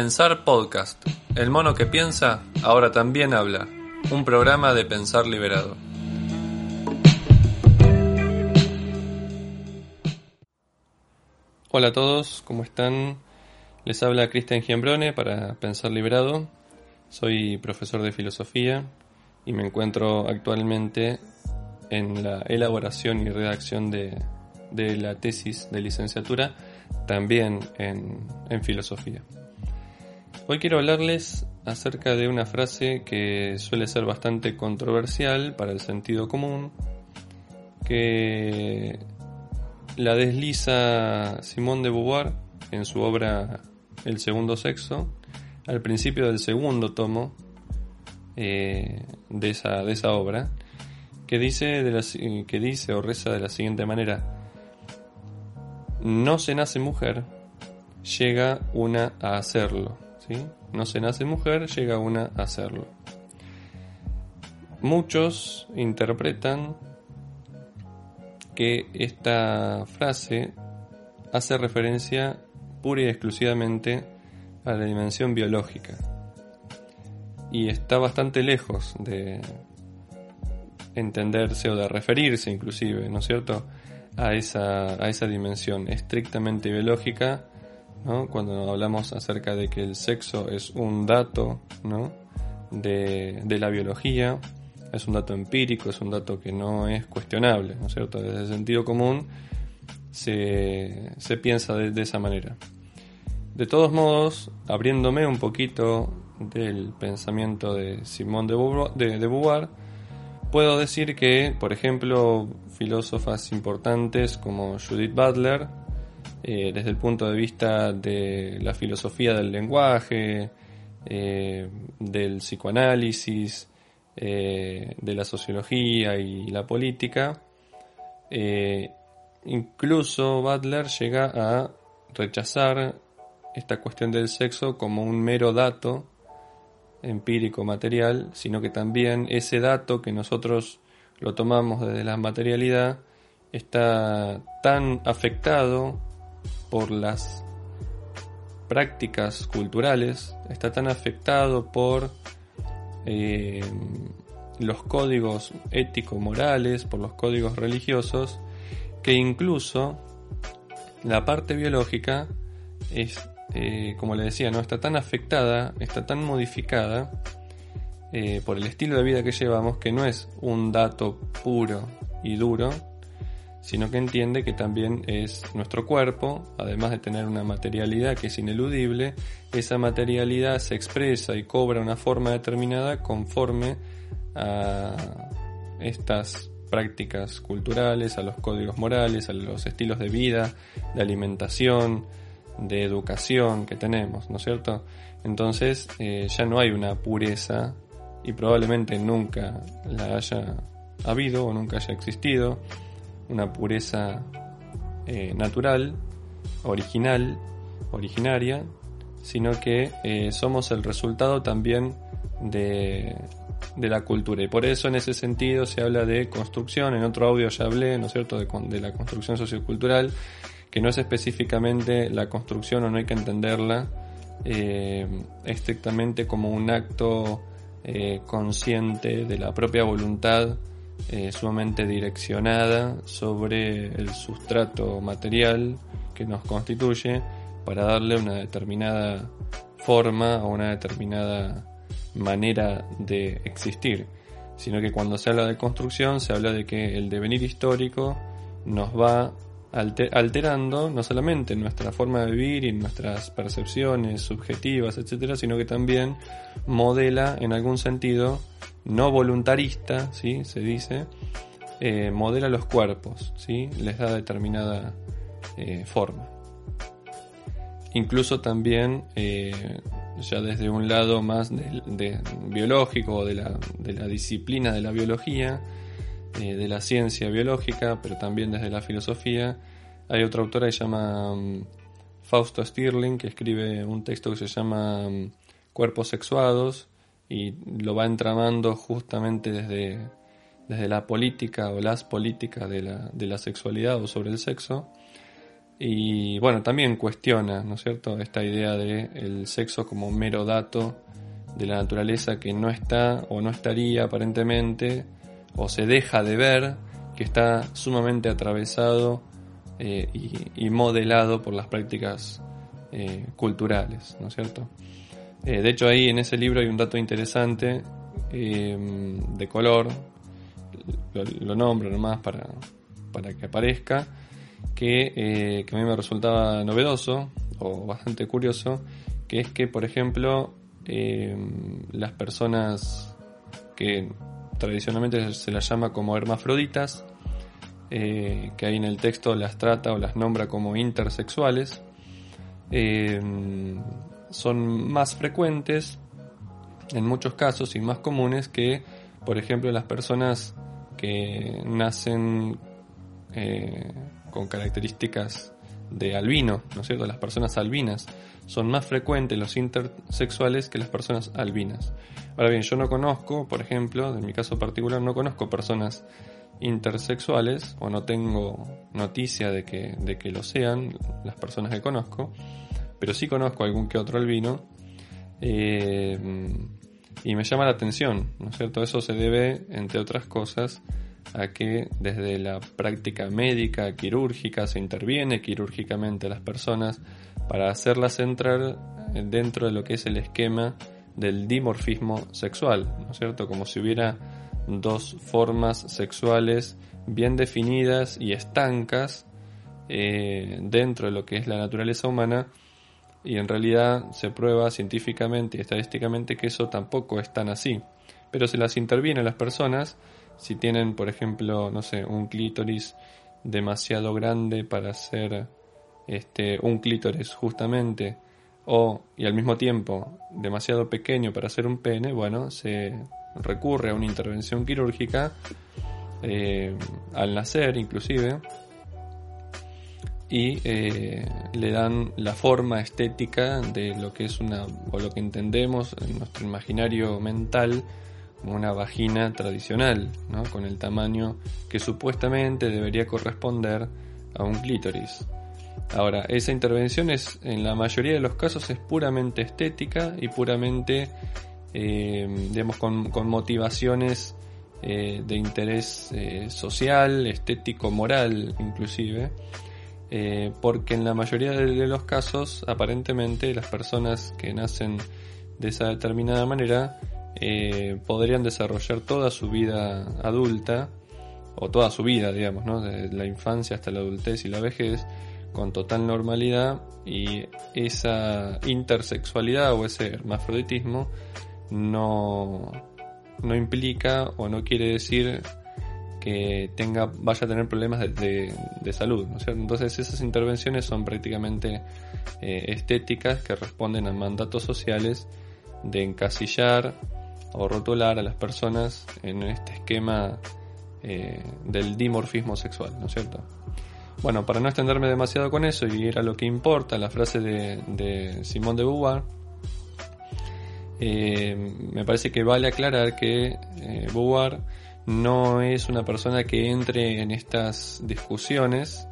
Pensar Podcast. El mono que piensa ahora también habla. Un programa de Pensar Liberado. Hola a todos, ¿cómo están? Les habla Cristian Giambrone para Pensar Liberado. Soy profesor de filosofía y me encuentro actualmente en la elaboración y redacción de, la tesis de licenciatura, también en, en filosofía. Hoy quiero hablarles acerca de una frase que suele ser bastante controversial para el sentido común, que la desliza Simone de Beauvoir en su obra El segundo sexo, al principio del segundo tomo eh, de, esa, de esa obra, que dice, que dice o reza de la siguiente manera, no se nace mujer, llega una a hacerlo. No se nace mujer, llega una a hacerlo. Muchos interpretan que esta frase hace referencia pura y exclusivamente a la dimensión biológica y está bastante lejos de entenderse o de referirse inclusive, ¿no es cierto?, a esa, a esa dimensión estrictamente biológica, cuando hablamos acerca de que el sexo es un dato de, de la biología, es un dato empírico, es un dato que no es cuestionable, ¿no es cierto? Desde el sentido común se, piensa de, de, esa manera. De todos modos, abriéndome un poquito del pensamiento de Simone de Beauvoir, puedo decir que, por ejemplo, filósofas importantes como Judith Butler, eh, desde el punto de vista de la filosofía del lenguaje, eh, del psicoanálisis, eh, de la sociología y la política, incluso Butler llega a rechazar esta cuestión del sexo como un mero dato empírico material, sino que también ese dato que nosotros lo tomamos desde la materialidad está tan afectado por las prácticas culturales, está tan afectado por eh, los códigos ético-morales, por los códigos religiosos, que incluso la parte biológica es eh, como le decía, no está tan afectada, está tan modificada eh, por el estilo de vida que llevamos que no es un dato puro y duro, sino que entiende que también es nuestro cuerpo, además de tener una materialidad que es ineludible, esa materialidad se expresa y cobra una forma determinada conforme a estas prácticas culturales, a los códigos morales, a los estilos de vida, de alimentación, de educación que tenemos, ¿no es cierto? Entonces eh, ya no hay una pureza y probablemente nunca la haya habido o nunca haya existido, una pureza eh, natural, original, originaria, sino que eh, somos el resultado también de, de, la cultura. Y por eso en ese sentido se habla de construcción, en otro audio ya hablé, ¿no es cierto?, de, la construcción sociocultural que no es específicamente la construcción o no hay que entenderla eh, estrictamente como un acto consciente de la propia voluntad eh, sumamente direccionada sobre el sustrato material que nos constituye para darle una determinada forma o una determinada manera de existir, sino que cuando se habla de construcción se habla de que el devenir histórico nos va alterando no solamente nuestra forma de vivir y nuestras percepciones subjetivas, etcétera, sino que también modela en algún sentido no voluntarista, ¿sí? se dice, eh, modela los cuerpos, ¿sí? les da determinada eh, forma. Incluso también, eh, ya desde un lado más biológico de la, disciplina de la biología, de la ciencia biológica, pero también desde la filosofía. Hay otra autora que se llama mm, Fausto Stirling, que escribe un texto que se llama mm, Cuerpos sexuados y lo va entramando justamente desde, desde la política o las políticas de la, de la sexualidad o sobre el sexo. Y bueno, también cuestiona, ¿no es cierto?, esta idea de el sexo como mero dato de la naturaleza que no está o no estaría aparentemente, o se deja de ver, que está sumamente atravesado eh, y, modelado por las prácticas eh, culturales, ¿no es cierto? Eh, de hecho ahí en ese libro hay un dato interesante de color, lo, nombro nomás para, para que aparezca, que, que a mí me resultaba novedoso o bastante curioso, que es que, por ejemplo, las personas que tradicionalmente se las llama como hermafroditas, eh, que ahí en el texto las trata o las nombra como intersexuales, eh, son más frecuentes en muchos casos y más comunes que, por ejemplo, las personas que nacen eh, con características de albino, ¿no es cierto? Las personas albinas son más frecuentes los intersexuales que las personas albinas. Ahora bien, yo no conozco, por ejemplo, en mi caso particular, no conozco personas intersexuales o no tengo noticia de que, de que lo sean las personas que conozco, pero sí conozco algún que otro albino eh, y me llama la atención, ¿no es cierto? Eso se debe, entre otras cosas, a que desde la práctica médica, quirúrgica, se interviene quirúrgicamente a las personas para hacerlas entrar dentro de lo que es el esquema del dimorfismo sexual, ¿no es cierto? Como si hubiera dos formas sexuales bien definidas y estancas eh, dentro de lo que es la naturaleza humana y en realidad se prueba científicamente y estadísticamente que eso tampoco es tan así. Pero se las interviene a las personas si tienen, por ejemplo, no sé, un clítoris demasiado grande para ser este, un clítoris justamente o y al mismo tiempo demasiado pequeño para ser un pene, bueno, se recurre a una intervención quirúrgica eh, al nacer inclusive y eh, le dan la forma estética de lo que es una o lo que entendemos en nuestro imaginario mental como una vagina tradicional, ¿no? con el tamaño que supuestamente debería corresponder a un clítoris. Ahora, esa intervención es, en la mayoría de los casos es puramente estética y puramente eh, digamos, con, motivaciones eh, de interés eh, social, estético, moral inclusive, porque en la mayoría de los casos aparentemente las personas que nacen de esa determinada manera podrían desarrollar toda su vida adulta, o toda su vida, digamos, ¿no? desde la infancia hasta la adultez y la vejez, con total normalidad y esa intersexualidad o ese hermafroditismo no, no implica o no quiere decir que tenga, vaya a tener problemas de, de, salud. ¿no Entonces esas intervenciones son prácticamente eh, estéticas que responden a mandatos sociales de encasillar o rotular a las personas en este esquema eh, del dimorfismo sexual, ¿no es cierto? Bueno, para no extenderme demasiado con eso y ir a lo que importa, la frase de, de Simón de Beauvoir, eh, me parece que vale aclarar que eh, no es una persona que entre en estas discusiones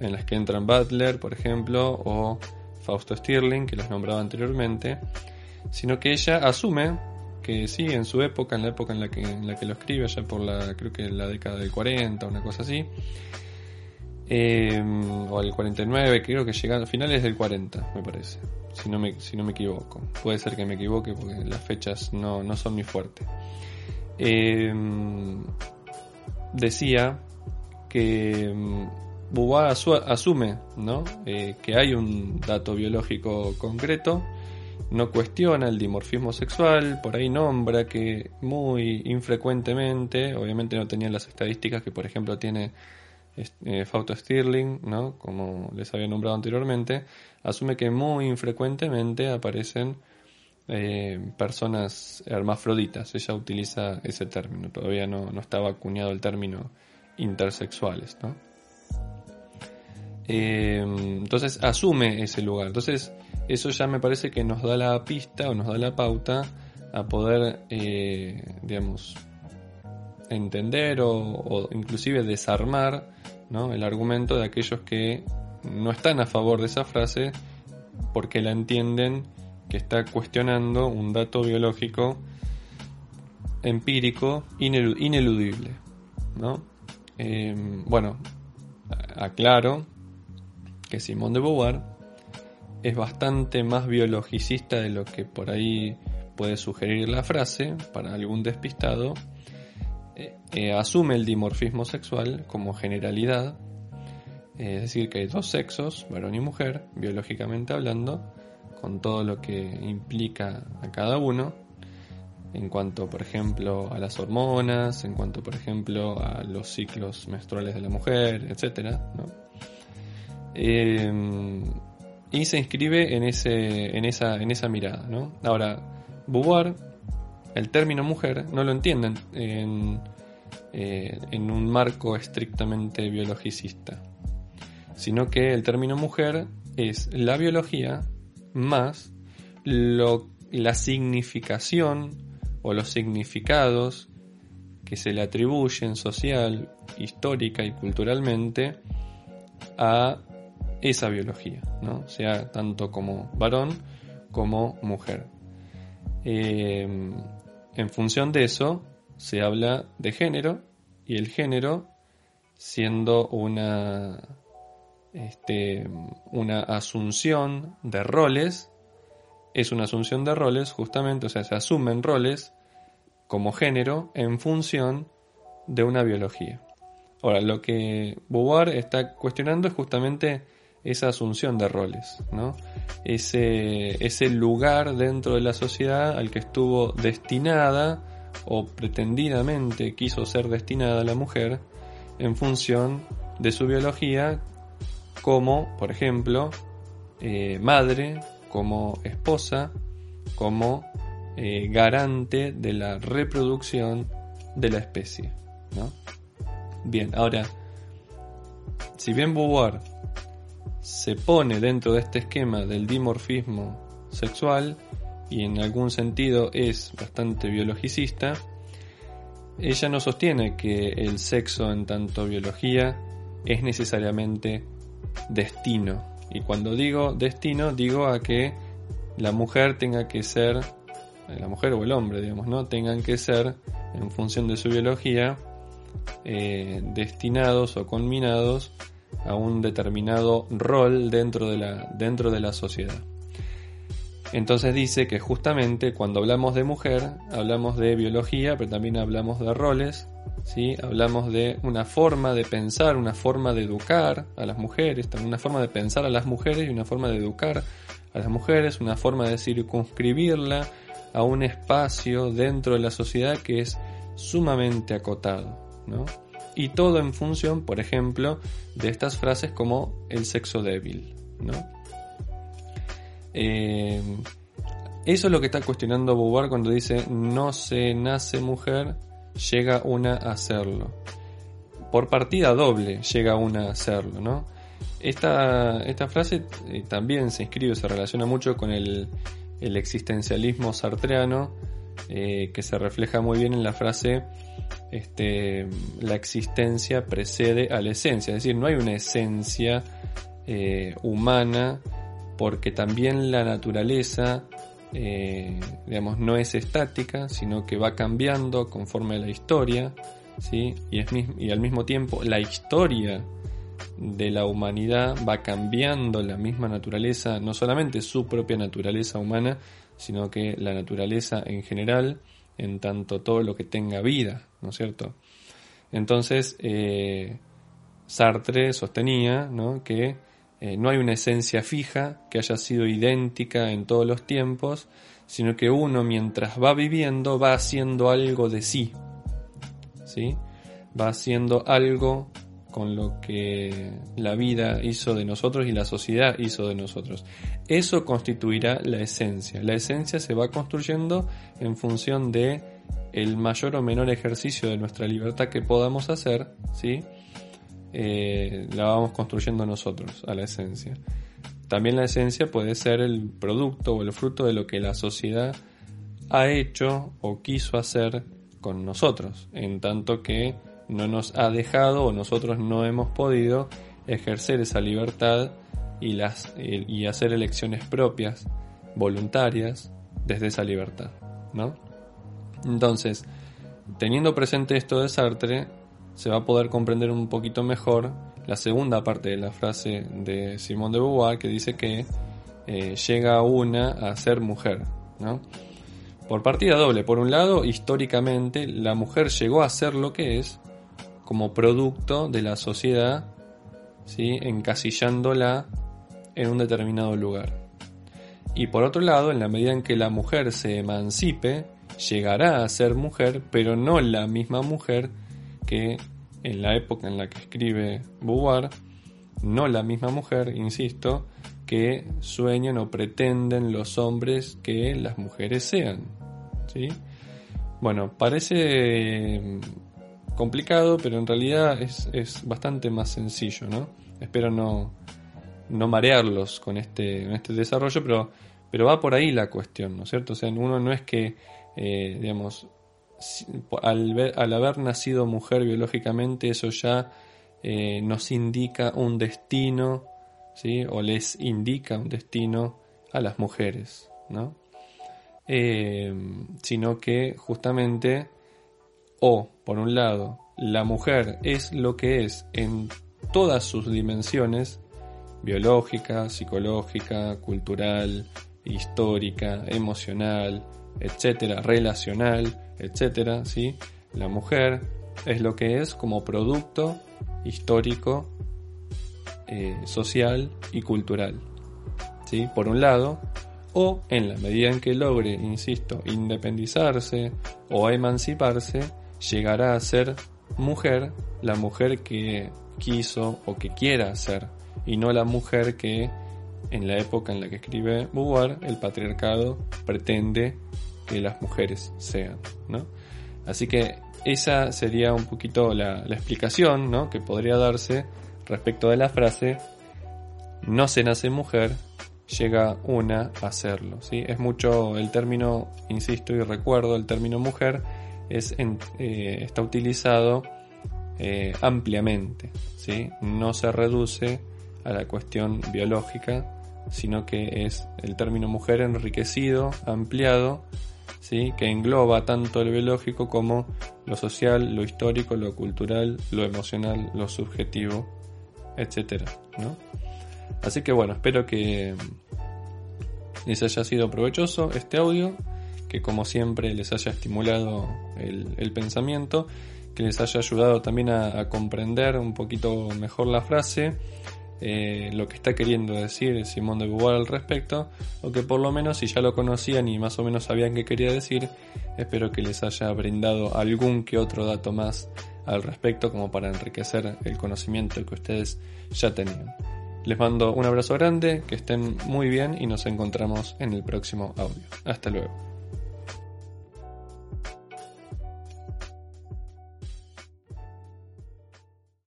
en las que entran Butler, por ejemplo, o Fausto Stirling, que los nombraba anteriormente, sino que ella asume que sí, en su época, en la época en la que, en la que lo escribe, ya por la, creo que la década del 40, una cosa así, eh, o el 49, creo que llega a finales del 40, me parece, si no me, si no me equivoco. Puede ser que me equivoque porque las fechas no, no son muy fuertes. Eh, decía que mm, Beauvoir asume. Eh, que hay un dato biológico concreto, no cuestiona el dimorfismo sexual, por ahí nombra que muy infrecuentemente, obviamente no tenía las estadísticas que por ejemplo tiene eh, Fausto Stirling, como les había nombrado anteriormente, asume que muy infrecuentemente aparecen eh, personas hermafroditas. Ella utiliza ese término, todavía no, estaba acuñado el término intersexuales. ¿no? Eh, entonces asume ese lugar. Entonces eso ya me parece que nos da la pista o nos da la pauta a poder, digamos, entender o, inclusive desarmar ¿no? el argumento de aquellos que no están a favor de esa frase porque la entienden que está cuestionando un dato biológico empírico ineludible. ¿no? Em, bueno, aclaro que Simón de Beauvoir es bastante más biologicista de lo que por ahí puede sugerir la frase para algún despistado. Eh, asume el dimorfismo sexual como generalidad, es decir, que hay dos sexos, varón y mujer, biológicamente hablando, con todo lo que implica a cada uno, en cuanto, por ejemplo, a las hormonas, en cuanto, por ejemplo, a los ciclos menstruales de la mujer, etc. Em, y se inscribe en, ese, en, esa, en esa mirada. Ahora, Beauvoir, el término mujer, no lo entienden en, eh, en un marco estrictamente biologicista, sino que el término mujer es la biología más lo, la significación o los significados que se le atribuyen social, histórica y culturalmente a esa biología, ¿no? sea tanto como varón como mujer. Em, en función de eso se habla de género y el género siendo una, este, una asunción de roles, es una asunción de roles justamente, o sea, se asumen roles como género en función de una biología. Ahora, lo que Beauvoir está cuestionando es justamente esa asunción de roles, ¿no? ese, ese lugar dentro de la sociedad al que estuvo destinada o pretendidamente quiso ser destinada la mujer en función de su biología como, por ejemplo, eh, madre, como esposa, como eh, garante de la reproducción de la especie. ¿no? Bien, ahora, si bien Beauvoir se pone dentro de este esquema del dimorfismo sexual y en algún sentido es bastante biologicista, ella no sostiene que el sexo en tanto biología es necesariamente destino. Y cuando digo destino, digo a que la mujer tenga que ser la mujer o el hombre, digamos, ¿no? Tengan que ser, en función de su biología, eh, destinados o conminados a un determinado rol dentro de la, dentro de la sociedad. Entonces dice que justamente cuando hablamos de mujer, hablamos de biología, pero también hablamos de roles, ¿sí? hablamos de una forma de pensar, una forma de educar a las mujeres, también una forma de pensar a las mujeres y una forma de educar a las mujeres, una forma de circunscribirla a un espacio dentro de la sociedad que es sumamente acotado, ¿no? Y todo en función, por ejemplo, de estas frases como el sexo débil, ¿no? Eh, eso es lo que está cuestionando Beauvoir cuando dice no se nace mujer, llega una a serlo. Por partida doble llega una a serlo, ¿no? Esta, esta frase eh, también se inscribe, se relaciona mucho con el, el existencialismo sartreano, eh, que se refleja muy bien en la frase este, la existencia precede a la esencia, es decir, no hay una esencia humana porque también la naturaleza eh, digamos, no es estática, sino que va cambiando conforme a la historia, ¿sí? y, al mismo tiempo la historia de la humanidad va cambiando la misma naturaleza, no solamente su propia naturaleza humana, sino que la naturaleza en general, en tanto todo lo que tenga vida, ¿no es cierto? Entonces, eh, Sartre sostenía que eh, no hay una esencia fija que haya sido idéntica en todos los tiempos, sino que uno mientras va viviendo va haciendo algo de sí, ¿sí? va haciendo algo con lo que la vida hizo de nosotros y la sociedad hizo de nosotros. Eso constituirá la esencia. La esencia se va construyendo en función de el mayor o menor ejercicio de nuestra libertad que podamos hacer, ¿sí? Eh, la vamos construyendo nosotros a la esencia. También la esencia puede ser el producto o el fruto de lo que la sociedad ha hecho o quiso hacer con nosotros, en tanto que no nos ha dejado o nosotros no hemos podido ejercer esa libertad y, y hacer elecciones propias, voluntarias, desde esa libertad. ¿no? Entonces, teniendo presente esto de Sartre, se va a poder comprender un poquito mejor la segunda parte de la frase de Simone de Beauvoir que dice que eh, llega una a ser mujer. ¿no? Por partida doble, por un lado, históricamente la mujer llegó a ser lo que es como producto de la sociedad, ¿sí? encasillándola en un determinado lugar. Y por otro lado, en la medida en que la mujer se emancipe, llegará a ser mujer, pero no la misma mujer que en la época en la que escribe Beauvoir, no la misma mujer, insisto, que sueñan o pretenden los hombres que las mujeres sean. ¿sí? Bueno, parece mm, complicado, pero en realidad es, bastante más sencillo, ¿no? Espero no, no marearlos con este, este desarrollo, pero, pero va por ahí la cuestión, ¿no es cierto? O sea, uno no es que, eh, digamos, al, haber nacido mujer biológicamente, eso ya eh, nos indica un destino, ¿sí? O les indica un destino a las mujeres, ¿no? Eh, sino que justamente, o por un lado, la mujer es lo que es en todas sus dimensiones, biológica, psicológica, cultural, histórica, emocional, etcétera, relacional, etcétera, ¿sí? La mujer es lo que es como producto histórico, eh, social y cultural, ¿sí? Por un lado, o en la medida en que logre, insisto, independizarse o emanciparse, llegará a ser mujer, la mujer que quiso o que quiera ser, y no la mujer que en la época en la que escribe Beauvoir, el patriarcado pretende que las mujeres sean, ¿no? Así que esa sería un poquito la, explicación, ¿no? Que podría darse respecto de la frase no se nace mujer, llega una a serlo, ¿sí? Es mucho el término, insisto y recuerdo, el término mujer es eh, está utilizado eh, ampliamente, ¿sí? No se reduce a la cuestión biológica, sino que es el término mujer enriquecido, ampliado que engloba tanto lo biológico como lo social, lo histórico, lo cultural, lo emocional, lo subjetivo, etc. Así que bueno, espero que les haya sido provechoso este audio, que como siempre les haya estimulado el, pensamiento, que les haya ayudado también a comprender un poquito mejor la frase eh, lo que está queriendo decir Simón de Beauvoir al respecto, o que por lo menos si ya lo conocían y más o menos sabían qué quería decir, espero que les haya brindado algún que otro dato más al respecto como para enriquecer el conocimiento que ustedes ya tenían. Les mando un abrazo grande, que estén muy bien y nos encontramos en el próximo audio. Hasta luego.